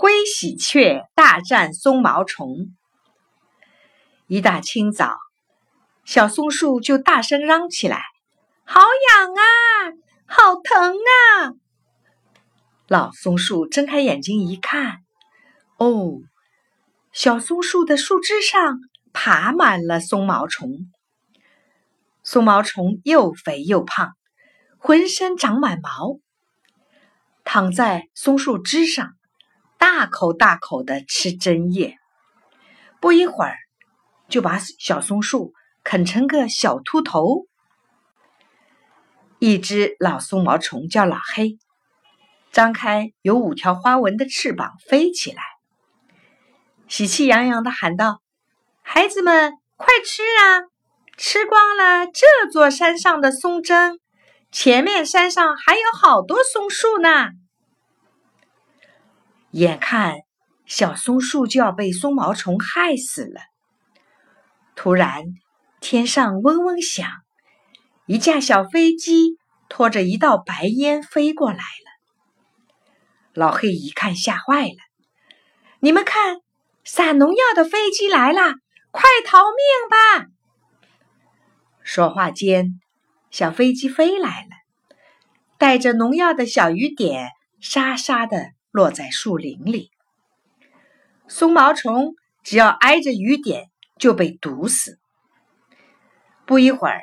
灰喜鹊大战松毛虫。一大清早，小松树就大声嚷起来：“好痒啊，好疼啊！”老松树睁开眼睛一看，哦，小松树的树枝上爬满了松毛虫。松毛虫又肥又胖，浑身长满毛，躺在松树枝上。大口大口的吃针叶，不一会儿就把小松树啃成个小秃头。一只老松毛虫叫老黑，张开有五条花纹的翅膀飞起来，喜气洋洋的喊道：“孩子们，快吃啊！吃光了这座山上的松针，前面山上还有好多松树呢。”眼看小松树就要被松毛虫害死了，突然天上嗡嗡响，一架小飞机拖着一道白烟飞过来了。老黑一看，吓坏了：“你们看，撒农药的飞机来了，快逃命吧！”说话间，小飞机飞来了，带着农药的小雨点沙沙的。落在树林里，松毛虫只要挨着雨点就被毒死。不一会儿，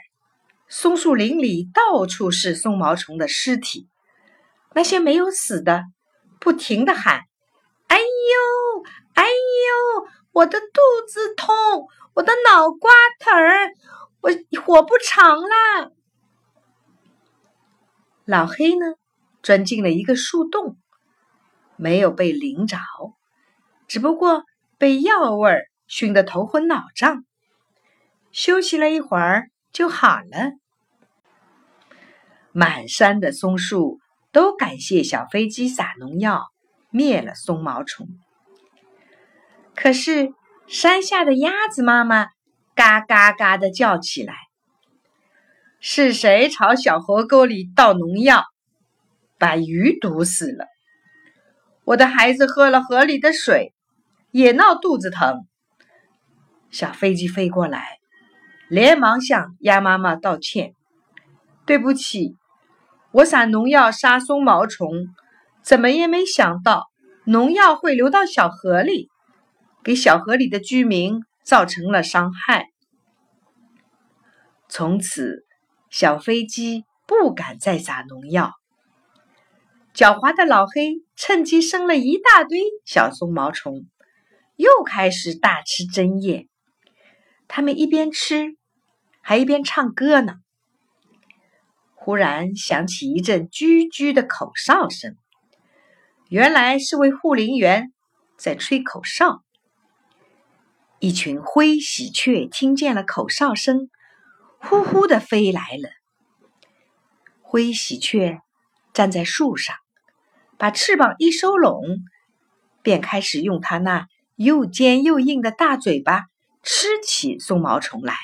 松树林里到处是松毛虫的尸体，那些没有死的不停的喊：“哎呦，哎呦，我的肚子痛，我的脑瓜疼，我活不长了。”老黑呢，钻进了一个树洞。没有被淋着，只不过被药味儿熏得头昏脑胀。休息了一会儿就好了。满山的松树都感谢小飞机撒农药灭了松毛虫。可是山下的鸭子妈妈嘎嘎嘎的叫起来：“是谁朝小河沟里倒农药，把鱼毒死了？”我的孩子喝了河里的水，也闹肚子疼。小飞机飞过来，连忙向鸭妈妈道歉：“对不起，我撒农药杀松毛虫，怎么也没想到农药会流到小河里，给小河里的居民造成了伤害。”从此，小飞机不敢再撒农药。狡猾的老黑趁机生了一大堆小松毛虫，又开始大吃针叶。他们一边吃，还一边唱歌呢。忽然响起一阵啾啾的口哨声，原来是位护林员在吹口哨。一群灰喜鹊听见了口哨声，呼呼的飞来了。灰喜鹊站在树上。把翅膀一收拢，便开始用它那又尖又硬的大嘴巴吃起松毛虫来。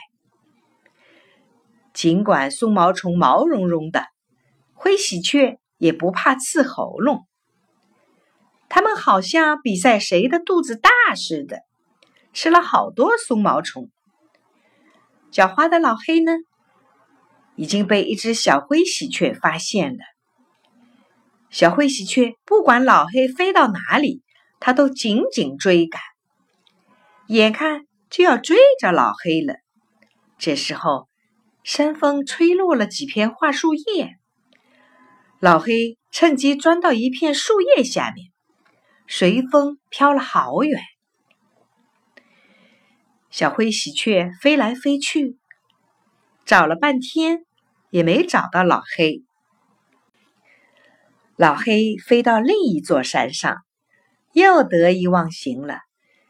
尽管松毛虫毛茸茸的，灰喜鹊也不怕刺喉咙。它们好像比赛谁的肚子大似的，吃了好多松毛虫。狡猾的老黑呢，已经被一只小灰喜鹊发现了。小灰喜鹊不管老黑飞到哪里，它都紧紧追赶，眼看就要追着老黑了。这时候，山风吹落了几片桦树叶，老黑趁机钻到一片树叶下面，随风飘了好远。小灰喜鹊飞来飞去，找了半天也没找到老黑。老黑飞到另一座山上，又得意忘形了。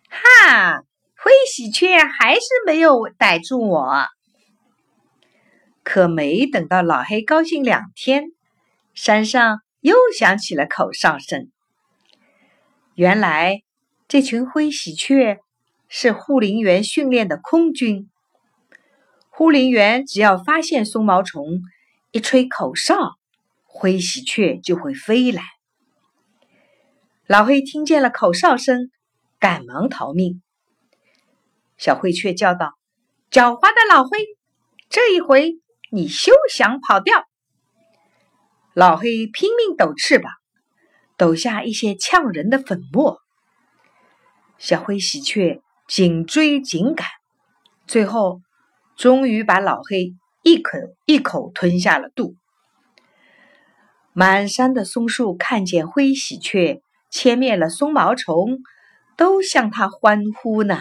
哈，灰喜鹊还是没有逮住我。可没等到老黑高兴两天，山上又响起了口哨声。原来这群灰喜鹊是护林员训练的空军。护林员只要发现松毛虫，一吹口哨。灰喜鹊就会飞来。老黑听见了口哨声，赶忙逃命。小灰雀叫道：“狡猾的老灰，这一回你休想跑掉！”老黑拼命抖翅膀，抖下一些呛人的粉末。小灰喜鹊紧追紧赶，最后终于把老黑一口一口吞下了肚。满山的松树看见灰喜鹊。歼灭了松毛虫，都向他欢呼呢。